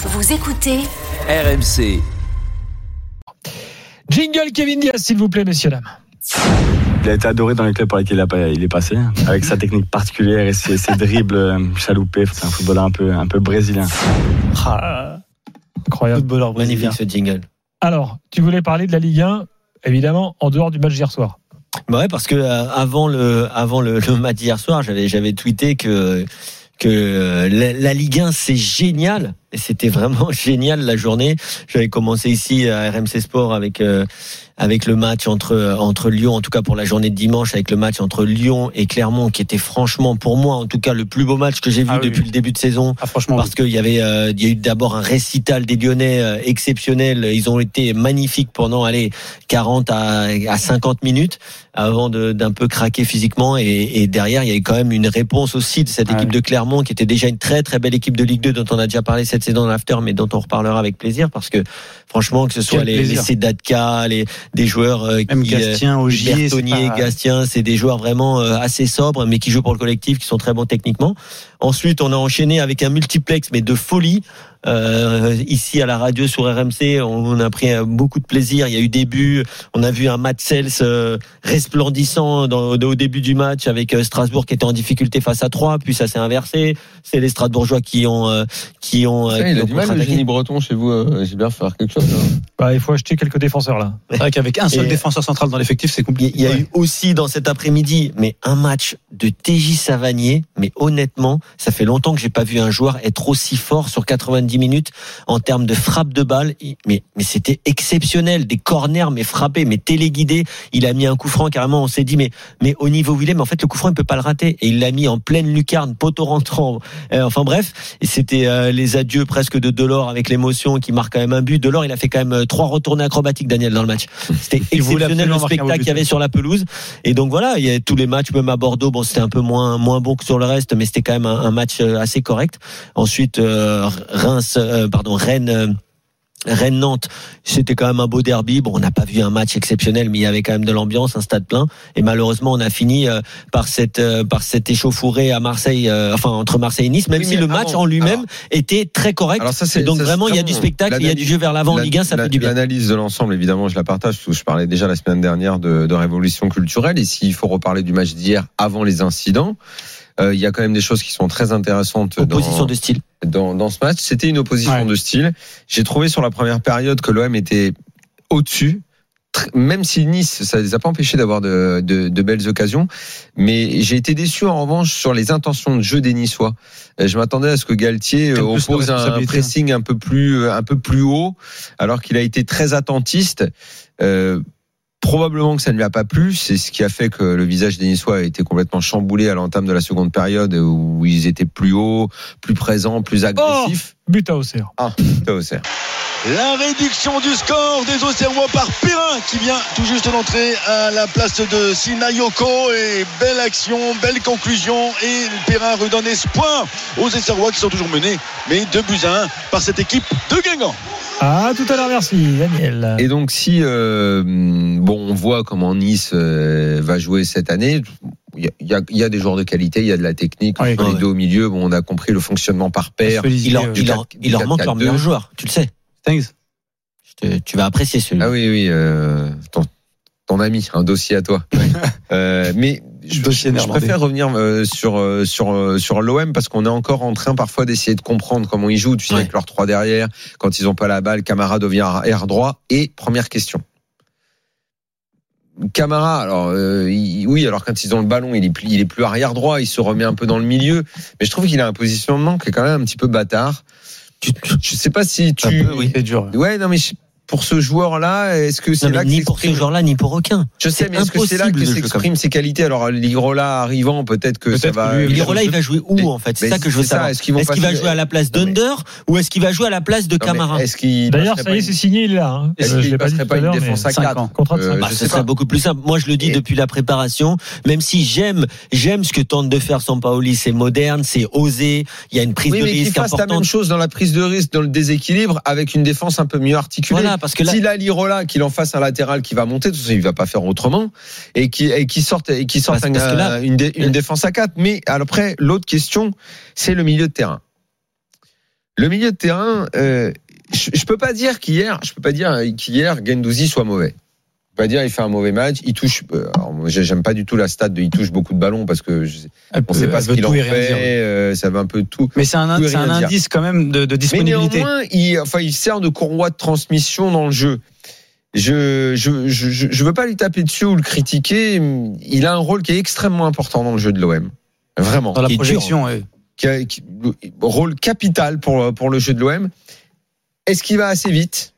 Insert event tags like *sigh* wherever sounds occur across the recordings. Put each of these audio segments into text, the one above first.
Vous écoutez RMC. Jingle Kevin Diaz, s'il vous plaît, messieurs, dames. Il a été adoré dans les clubs par lesquels il, a- il est passé, avec sa technique particulière et ses, ses dribbles euh, chaloupés. C'est un footballeur un peu, un peu brésilien. Ah, incroyable. Footballeur magnifique ce jingle. Alors, tu voulais parler de la Ligue 1, évidemment, en dehors du match d'hier soir. Bah ouais, parce que euh, avant le avant le, le match d'hier soir, j'avais j'avais tweeté que que euh, la, la Ligue 1 c'est génial et c'était vraiment *laughs* génial la journée. J'avais commencé ici à RMC Sport avec euh, avec le match entre entre Lyon, en tout cas pour la journée de dimanche, avec le match entre Lyon et Clermont, qui était franchement pour moi, en tout cas, le plus beau match que j'ai vu Ah depuis oui. le début de saison. Ah, franchement, Parce qu'il y avait, euh, il y a eu d'abord un récital des Lyonnais euh, exceptionnel. Ils ont été magnifiques pendant, allez, 40 à, à 50 minutes avant de- d'un peu craquer physiquement. Et, et derrière, il y a eu quand même une réponse aussi de cette Ouais. équipe de Clermont, qui était déjà une très très belle équipe de Ligue 2 dont on a déjà parlé cette saison dans l'after, mais dont on reparlera avec plaisir parce que franchement, que ce soit les, les. Sedatka, les des joueurs euh, Même qui, euh, Gastien, Ogier, c'est Bertonnier, pas- Gastien, c'est des joueurs vraiment euh, assez sobres, mais qui jouent pour le collectif, qui sont très bons techniquement. Ensuite, on a enchaîné avec un multiplex, mais de folie. Euh, ici à la radio sur RMC, on a pris euh, beaucoup de plaisir. Il y a eu des buts. On a vu un match Cels euh, resplendissant dans- au début du match avec euh, Strasbourg qui était en difficulté face à 3 Puis ça s'est inversé. C'est les Strasbourgeois qui ont euh, qui ont. euh, Ça, il qui a ont du mal, le génie breton chez vous, euh, Gilbert, faire quelque chose. hein. Bah, il faut acheter quelques défenseurs là. C'est vrai qu'avec un seul Et- défenseur central dans l'effectif, c'est Il y a- compliqué. il y a eu aussi dans cet après-midi, mais un match de TJ Savanier. Mais honnêtement, ça fait longtemps que j'ai pas vu un joueur être aussi fort sur 90 minutes en termes de frappe de balle. Mais, mais c'était exceptionnel, des corners, mais frappés, mais téléguidés. Il a mis un coup franc carrément. On s'est dit, mais mais au niveau où il est, mais en fait le coup franc il peut pas le rater. Et il l'a mis en pleine lucarne, poteau rentrant. Euh, enfin bref, et c'était euh, les adieux presque de Delors avec l'émotion qui marque quand même un but. Delors, il a fait quand même euh, trois retournées acrobatiques, Daniel, dans le match. C'était exceptionnel le spectacle qu'il y avait sur la pelouse. Et donc voilà, il y a tous les matchs, même à Bordeaux, bon, c'était un peu moins moins bon que sur le reste, mais c'était quand même un, un match assez correct. Ensuite, euh, Reims, euh, pardon, Rennes. euh, Rennes-Nantes, c'était quand même un beau derby. Bon, on n'a pas vu un match exceptionnel, mais il y avait quand même de l'ambiance, un stade plein. Et malheureusement, on a fini euh, par cette euh, par cette échauffourée à Marseille, euh, enfin entre Marseille et Nice, même Oui, si le match avant- en lui-même était très correct. Alors ça, c'est donc ça, c'est vraiment, il y a du spectacle, il y a du jeu vers l'avant en Ligue 1, ça la- fait du bien. L'analyse de l'ensemble, évidemment, je la partage. parce que Je parlais déjà la semaine dernière de, de révolution culturelle. Et s'il faut reparler du match d'hier avant les incidents, euh, il y a quand même des choses qui sont très intéressantes Opposition dans, de style. dans, dans ce match. C'était une opposition Ouais. de style. J'ai trouvé sur la première période que l'OM était au-dessus. Même si Nice, ça les a pas empêchés d'avoir de, de, de belles occasions, mais j'ai été déçu en revanche sur les intentions de jeu des Niçois. Euh, Je m'attendais à ce que Galtier euh, oppose un responsabilité, pressing un peu plus un peu plus haut, alors qu'il a été très attentiste. Euh, Probablement que ça ne lui a pas plu, c'est ce qui a fait que le visage des Niçois a été complètement chamboulé à l'entame de la seconde période où ils étaient plus hauts, plus présents, plus agressifs. But à Auxerre. Ah, ça aussi. La réduction du score des Auxerrois par Perrin qui vient tout juste d'entrer à la place de Sinayoko et belle action, belle conclusion et Perrin redonne espoir aux Auxerrois qui sont toujours menés mais 2 buts à 1 par cette équipe de Guingamp. Ah, tout à l'heure, merci, Daniel. Et donc si euh, bon, on voit comment Nice euh, va jouer cette année. Il y, a, il y a- il y a des joueurs de qualité, il y a de la technique. Oui. Les Ouais. deux au milieu, bon, on a compris le fonctionnement par paire. Il leur, euh, il leur, il leur manque leur 4-4-2. meilleur joueur, tu le sais. Je te- tu vas apprécier celui-là. Ah oui, oui, euh, ton, ton ami, un dossier à toi. *laughs* Euh, mais je, Dossier je néerlandais. préfère revenir euh, sur euh, sur euh, sur l'OM parce qu'on est encore en train parfois d'essayer de comprendre comment ils jouent. Tu sais, Ouais. avec leurs trois derrière, quand ils ont pas la balle, Camara devient air droit. Et première question. Camara, alors euh, il- oui, alors quand ils ont le ballon, il est plus, il est plus arrière droit, il se remet un peu dans le milieu, mais je trouve qu'il a un positionnement qui est quand même un petit peu bâtard. Tu, je sais pas si tu, Un peu, oui, c'est dur. Ouais, non, mais je- pour ce joueur-là Est-ce que c'est là que ni pour ce joueur-là, ni pour aucun. Je sais, mais est-ce que c'est là que s'expriment ses qualités? Alors Lirola arrivant, peut-être que ça Peut-être va. que Lirola, il va jouer où en fait? C'est ça que je veux ça, savoir. est-ce qu'il va jouer à la place d'Under ou est-ce qu'il va jouer à la place de Camara? D'ailleurs, ça y est, c'est signé, il est là. Est-ce qu'il passerait pas à une défense à cinq 4 ans. contrat de cinq Euh. Bah, ce serait beaucoup plus simple. Moi, je le dis depuis la préparation. Même si j'aime, j'aime ce que tente de faire Sampaoli, c'est moderne, c'est osé. Il y a une prise de risque fasse la même importante. chose dans la prise de risque, dans le déséquilibre, avec une défense un peu mieux articulée. Voilà, parce que là, S'il a Lirola, qu'il en fasse un latéral qui va monter, de toute façon, il va pas faire autrement, et qui, et qui sorte, et qui sorte un- là- une, dé- une défense à 4. Mais après, l'autre question, c'est le milieu de terrain. Le milieu de terrain, euh, je, je peux pas dire qu'hier, je peux pas dire qu'hier Gendouzi soit mauvais. Peux pas dire il fait un mauvais match, il touche. euh, j'aime pas du tout la stat de il touche beaucoup de ballons parce que je, Elle on peut- sait pas ce qu'il en fait, euh, ça veut un peu tout. Mais c'est un, dire. indice quand même de, de Mais disponibilité. néanmoins, il, enfin, il sert de courroie de transmission dans le jeu. Je, je, je, je veux pas lui taper dessus ou le critiquer. Il a un rôle qui est extrêmement important dans le jeu de l'OM. Vraiment. Dans la projection, ouais. Qui a, qui- rôle capital pour, pour le jeu de l'OM. Est-ce qu'il va assez vite?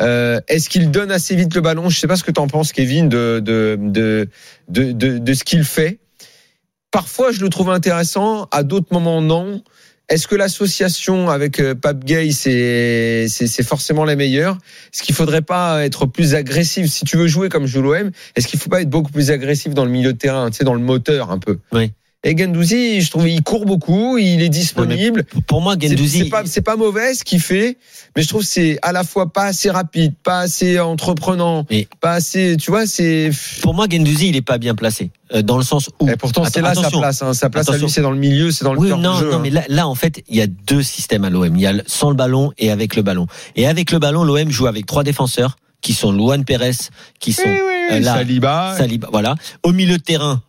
Euh, Est-ce qu'il donne assez vite le ballon? Je sais pas ce que tu en penses, Kevin, de, de, de, de, de, ce qu'il fait. Parfois, je le trouve intéressant. À d'autres moments, non. Est-ce que l'association avec euh, Pape Gay, c'est forcément la meilleure Est-ce qu'il faudrait pas être plus agressif? Si tu veux jouer comme joue l'OM, est-ce qu'il faut pas être beaucoup plus agressif dans le milieu de terrain, tu sais, dans le moteur un peu? Oui. Et Gendouzi, je trouve, il court beaucoup, il est disponible. pour moi, Gendouzi, C'est pas, mauvais ce qu'il fait, mais je trouve que c'est à la fois pas assez rapide, pas assez entreprenant, Mais- pas assez, tu vois, c'est. pour moi, Gendouzi, il est pas bien placé. Euh, dans le sens où. Et pourtant, c'est là sa place. Hein. Sa place à Attention. lui, c'est dans le milieu, c'est dans le Oui, cœur non, du jeu. non, hein. mais là, là, en fait, il y a deux systèmes à l'OM. Il y a sans le ballon et avec le ballon. Et avec le ballon, l'OM joue avec trois défenseurs qui sont Luan Pérez, qui sont Oui, oui, euh, là, Saliba. Saliba, voilà. Au milieu de terrain,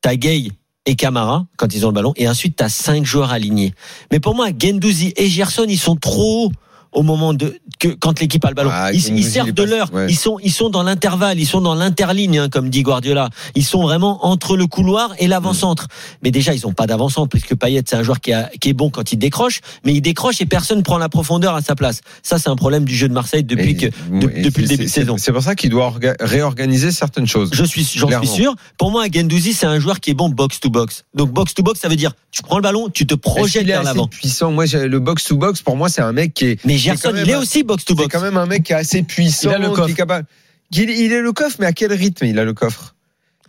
t'as Gay et Camara quand ils ont le ballon, et ensuite t'as cinq joueurs alignés. Mais pour moi, Gendouzi et Gerson, ils sont trop au moment de que quand l'équipe a le ballon. Ah, ils, servent de l'heure. ouais. Ils sont ils sont dans l'intervalle, ils sont dans l'interligne, hein, comme dit Guardiola. Ils sont vraiment entre le couloir et l'avant-centre. Mais déjà, ils ont pas d'avant-centre puisque Payet c'est un joueur qui, a, qui est bon quand il décroche, mais il décroche et personne prend la profondeur à sa place. Ça, c'est un problème du jeu de Marseille depuis Et- que de- depuis le début de saison. C'est pour ça qu'il doit orga- réorganiser certaines choses. Je suis, j'en suis sûr. Pour moi, Gendouzi, c'est un joueur qui est bon box to box. Donc box to box, ça veut dire tu prends le ballon, tu te projettes vers l'avant. puissant? Moi, le box to box, pour moi, c'est un mec qui est. Mais quand Gerson, il est un- aussi box to C'est quand même un mec qui est assez puissant, Il a le qui coffre. est capable. Il, il est le coffre, mais à quel rythme il a le coffre?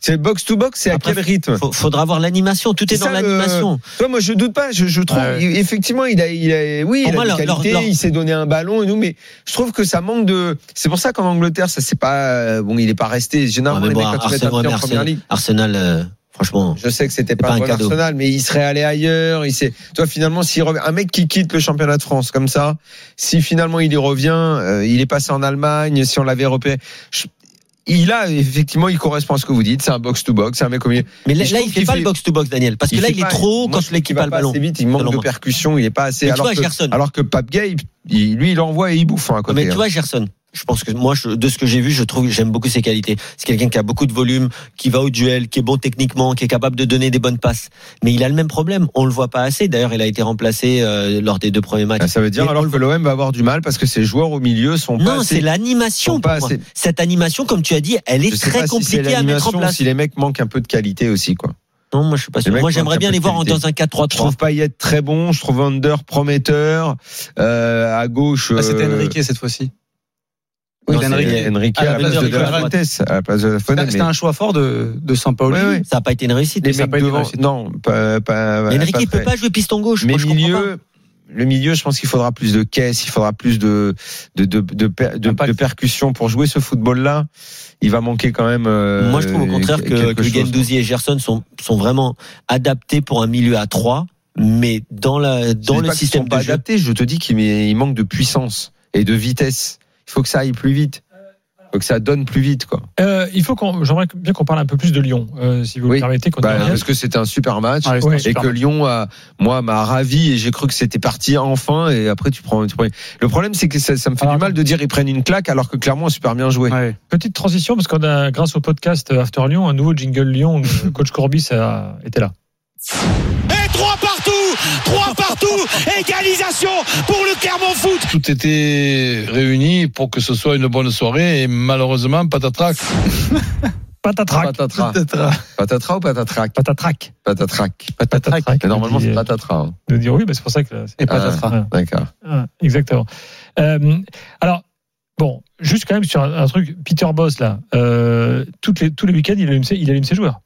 C'est box to box, c'est à quel rythme? Faut- Faudra voir l'animation. Tout est dans l'animation. Toi, moi, je doute pas. Je, je trouve, Ouais. effectivement, il a, il a, oui, il moi, a leur- des leur- qualités, leur- il s'est donné un ballon et nous, mais je trouve que ça manque de. C'est pour ça qu'en Angleterre, ça c'est pas euh, bon, il est pas resté. Généralement, Ouais, mais les bon, mecs quand un Arsenal, en première ligue. Arsenal, euh, franchement. Je sais que c'était pas, pas un bon cadeau. Arsenal, mais il serait allé ailleurs. Il s'est, toi, finalement, s'il revient, un mec qui quitte le championnat de France comme ça, si finalement il y revient, euh, il est passé en Allemagne, si on l'avait repéré, je- il a effectivement, il correspond à ce que vous dites. C'est un box to box, c'est un mec au milieu. Mais là, là, il fait pas fait- le box to box, Daniel, parce que là, il est trop moi, quand l'équipe a le ballon. assez vite, il manque de percussion, il est pas assez. Mais tu alors vois, que, Gerson. alors que Pape Gay, il- lui, il envoie et il bouffe hein, à Non, côté. mais tu hein. vois, Gerson, je pense que moi, je- de ce que j'ai vu, je trouve, j'aime beaucoup ses qualités. C'est quelqu'un qui a beaucoup de volume, qui va au duel, qui est bon techniquement, qui est capable de donner des bonnes passes. Mais il a le même problème. On le voit pas assez. D'ailleurs, il a été remplacé euh, lors des deux premiers matchs. Ah, Ça veut dire Mais alors que l'OM va avoir du mal parce que ses joueurs au milieu sont pas Non, c'est l'animation. pas assez- Cette animation, comme tu as dit, elle est Je sais très pas si compliquée à mettre en l'animation, place. Si les mecs manquent un peu de qualité aussi, quoi. Non, moi, je suis pas sûr. Moi, j'aimerais bien les voir qualité. dans un 4-3-3. Je trouve Payet très bon, je trouve Under prometteur. Euh, à gauche. Ah, C'était euh, Enrique cette fois-ci. Oui, Enrique à à la la place de de, de la Nicolas Fuentes, à la place de la Fuentes, C'était un choix fort de, de Sampaoli. Ouais, ouais. Ça n'a pas été une réussite. les mecs pas été devant, réussi. non, pas, pas, Mais Enrique, pas il peut pas jouer piston gauche. Mais je milieu, le milieu, je pense qu'il faudra plus de caisse, il faudra plus de de de de, de, de percussions pour jouer ce football-là. Il va manquer quand même. euh, Moi, je trouve au contraire que, que. Gendouzi et Gerson sont, sont vraiment adaptés pour un milieu à 3, mais dans, la, Je dans dis le pas système sont pas de jeu. adaptés. Je te dis qu'il il manque de puissance et de vitesse. Il faut que ça aille plus vite. Il faut que ça donne plus vite, quoi. Euh, il faut qu'on, j'aimerais bien qu'on parle un peu plus de Lyon, euh, si vous Oui. le permettez. qu'on Bah, parce que c'était un super match. Ouais. un Et super que match. Lyon a, moi, m'a ravi et j'ai cru que c'était parti enfin et après tu prends, tu prends- Le problème, c'est que ça, ça me fait du mal de dire ils prennent une claque alors que clairement, on a super bien joué. Ouais. Petite transition, parce qu'on a, grâce au podcast After Lyon, un nouveau jingle Lyon. où *laughs* Coach Corbis a été là. Et trois partout égalisation pour le Clermont Foot. Tout était réuni pour que ce soit une bonne soirée et malheureusement, patatrac. *laughs* Patatrac. Patatra. Patatra ou patatrac Patatrac. Patatrac. Patatrac. Mais Normalement, c'est euh, patatra. hein. De dire oui, mais c'est pour ça que. Et patatras. Ah, D'accord. ah, exactement. Euh, alors, bon, juste quand même sur un, un truc, Peter Boss, là, euh, toutes les, tous les week-ends, il allume, ses, il allume ses joueurs.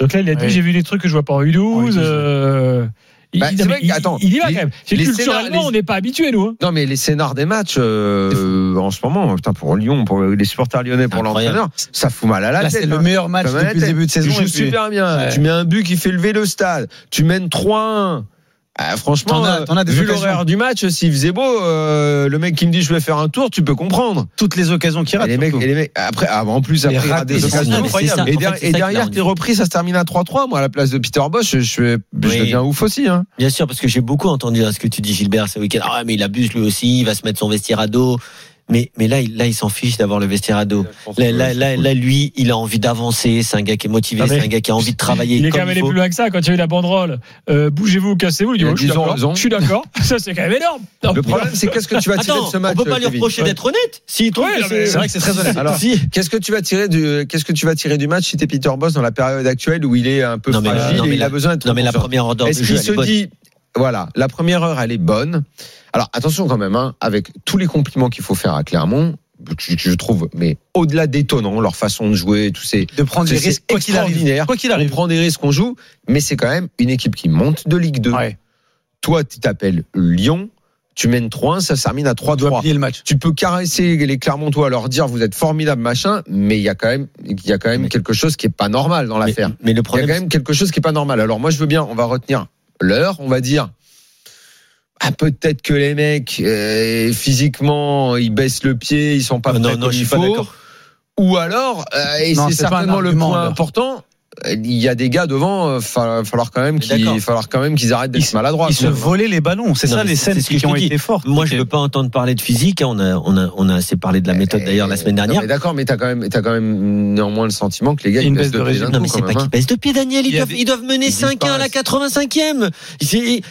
Donc là, il a dit Oui. j'ai vu des trucs que je vois pas en U12. En U12, euh, il, Bah, il- c'est vrai il- attends, il y va les- quand même. C'est les culturellement, les- on n'est pas habitué, nous. hein. Non, mais les scénars des matchs euh, en ce moment, putain, pour Lyon, pour les supporters lyonnais, pour l'entraîneur, ça fout mal à la Là, tête. c'est le hein. meilleur match depuis le début de saison. Tu joues super bien. Ouais. Tu mets un but qui fait lever le stade. Tu mènes 3-1. Ah, franchement, T'en as- t'en as des vu l'horaire du match, s'il faisait beau, euh, le mec qui me dit je vais faire un tour, tu peux comprendre. Toutes les occasions qu'il Et rate. les mecs, surtout. et les mecs après, ah, en plus, après, il rate des occasions incroyables. Et, derrière- et t'es repris, ça se termine à 3-3. Moi, à la place de Peter Bosch, je, je, je Oui. deviens ouf aussi. Hein. Bien sûr, parce que j'ai beaucoup entendu hein, ce que tu dis, Gilbert, ce week-end. Ah, mais il abuse lui aussi, il va se mettre son vestiaire à dos. Mais, mais là, il, là, il s'en fiche d'avoir le vestiaire à dos. Là, là, là, là, lui, il a envie d'avancer. C'est un gars qui est motivé, c'est un gars qui a envie de travailler. Il est comme quand même allé plus loin que ça. Quand il y a eu la banderole, euh, bougez-vous, cassez-vous. Il dit oh, je suis d'accord. raison. Je suis d'accord. *laughs* Ça, c'est quand même énorme. Non, Le problème, c'est qu'est-ce que tu vas tirer Attends, de ce match on peut pas lui reprocher d'être honnête. S'il trouve Ouais, C'est vrai que c'est très honnête. Alors, *laughs* Si. Qu'est-ce que tu vas tirer du qu'est-ce que tu vas tirer du match si t'es Peter Boss dans la période actuelle où il est un peu fragile et il la- a besoin d'être Non, mais la première ordre de Est-ce qu'il se dit voilà, la première heure elle est bonne. Alors attention quand même hein, avec tous les compliments qu'il faut faire à Clermont, je, je trouve mais au-delà d'étonnant leur façon de jouer, tous ces De prendre des risques, quoi qu'il arrive. Quoi qu'il on arrive. prend des risques, on joue, mais c'est quand même une équipe qui monte de Ligue 2. Ouais. Toi, tu t'appelles Lyon, tu mènes 3-1, ça se termine à On doit 3-3 plier le match. tu peux caresser les Clermontois, leur dire vous êtes formidable machin, mais il y a quand même, il y a quand même Mais- quelque chose qui est pas normal dans l'affaire. mais le Il y a problème, quand même quelque chose qui est pas normal. Alors moi je veux bien, on va retenir l'heure, on va dire. Ah, peut-être que les mecs euh, physiquement ils baissent le pied, ils sont pas Ah, non, prêts non, comme je il suis pas faut. d'accord. Ou alors, euh, et Non, c'est pas certainement le point là. important, il y a des gars devant, euh, fa- falloir quand même Mais qu'ils, d'accord. falloir quand même qu'ils arrêtent d'être maladroits. Ils se volaient les ballons. C'est ça les c'est- scènes c'est ce que qui ont été fortes. moi, je veux pas entendre parler de physique. hein. On a, on a, on a assez parlé de la méthode d'ailleurs la semaine dernière. mais D'accord, mais t'as quand même, t'as quand même néanmoins le sentiment que les gars Il ils baissent baisse de pied Non, mais c'est pas qu'ils baissent de pied, Daniel. Ils Il doivent, des- ils doivent mener ils 5-1 à la disparaissent. 85e.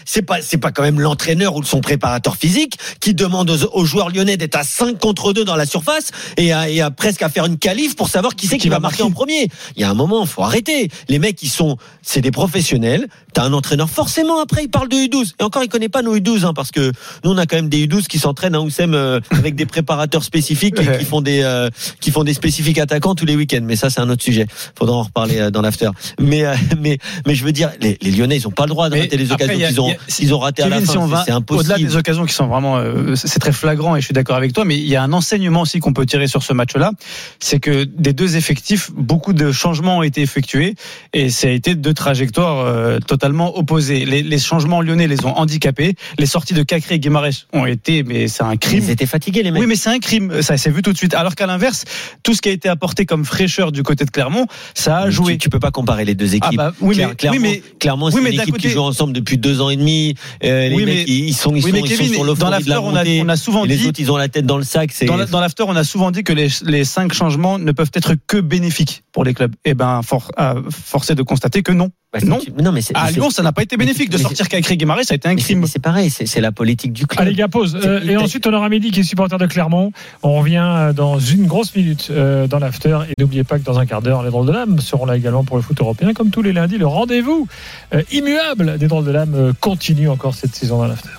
C'est, pas, c'est pas quand même l'entraîneur ou son préparateur physique qui demande aux, aux joueurs lyonnais d'être à 5 contre 2 dans la surface et à, et à presque à faire une qualif pour savoir qui c'est qui, va marquer en premier. Il y a un moment, faut arrêter. Les mecs, ils sont, c'est des professionnels. T'as un entraîneur, forcément, après, il parle de U12. Et encore, il connaît pas nos U12, hein, parce que nous, on a quand même des U12 qui s'entraînent, hein, Oussem, euh, avec des préparateurs spécifiques et qui font des, euh, qui font des spécifiques attaquants tous les week-ends. Mais ça, c'est un autre sujet. Faudra en reparler euh, dans l'after. Mais, mais, mais je veux dire, les, les Lyonnais, ils ont pas le droit de Mais rater les après, occasions qu'ils ont, il y a- qu'ils ont ratées à la si fin. C'est- C'est au-delà impossible. des occasions qui sont vraiment, c'est très flagrant et je suis d'accord avec toi, mais il y a un enseignement aussi qu'on peut tirer sur ce match-là, c'est que des deux effectifs, beaucoup de changements ont été effectués et ça a été deux trajectoires euh, totalement opposées. Les, les changements lyonnais les ont handicapés, les sorties de Cacré et Guimarães ont été, mais c'est un crime. Ils étaient fatigués, les mecs. Oui, mais c'est un crime, ça s'est vu tout de suite. Alors qu'à l'inverse, tout ce qui a été apporté comme fraîcheur du côté de Clermont, ça a Tu- joué. Tu, peux pas comparer les deux équipes. Ah bah, oui, Claire- mais- clairement, oui, mais- oui, c'est mais une équipe côté- qui joue ensemble depuis deux ans et demi. Euh, les Oui, mecs, ils sont, ils Oui, sont, mais ils Kevin, sont sur dans l'euphorie de la on a, montée. on a souvent Et les dit, autres, ils ont la tête dans le sac. Dans la- l'after, on a souvent dit que les, les cinq changements ne peuvent être que bénéfiques pour les clubs. Eh ben, for, à- forcé de constater que non. Bah, non. non, mais c'est- À mais Lyon, ça n'a pas été bénéfique. De sortir Cacré Guimarães, ça a été un mais crime. C'est pareil, c'est la politique du club. Allez, gars, pause. Euh, et ensuite, on aura Mehdi qui est supporter de Clermont. On revient euh, dans une grosse minute euh, dans l'after. Et n'oubliez pas que dans un quart d'heure, les drôles de l'âme seront là également pour le foot européen. Comme tous les lundis, le rendez-vous euh, immuable des drôles de l'âme euh, continue encore cette saison dans l'after.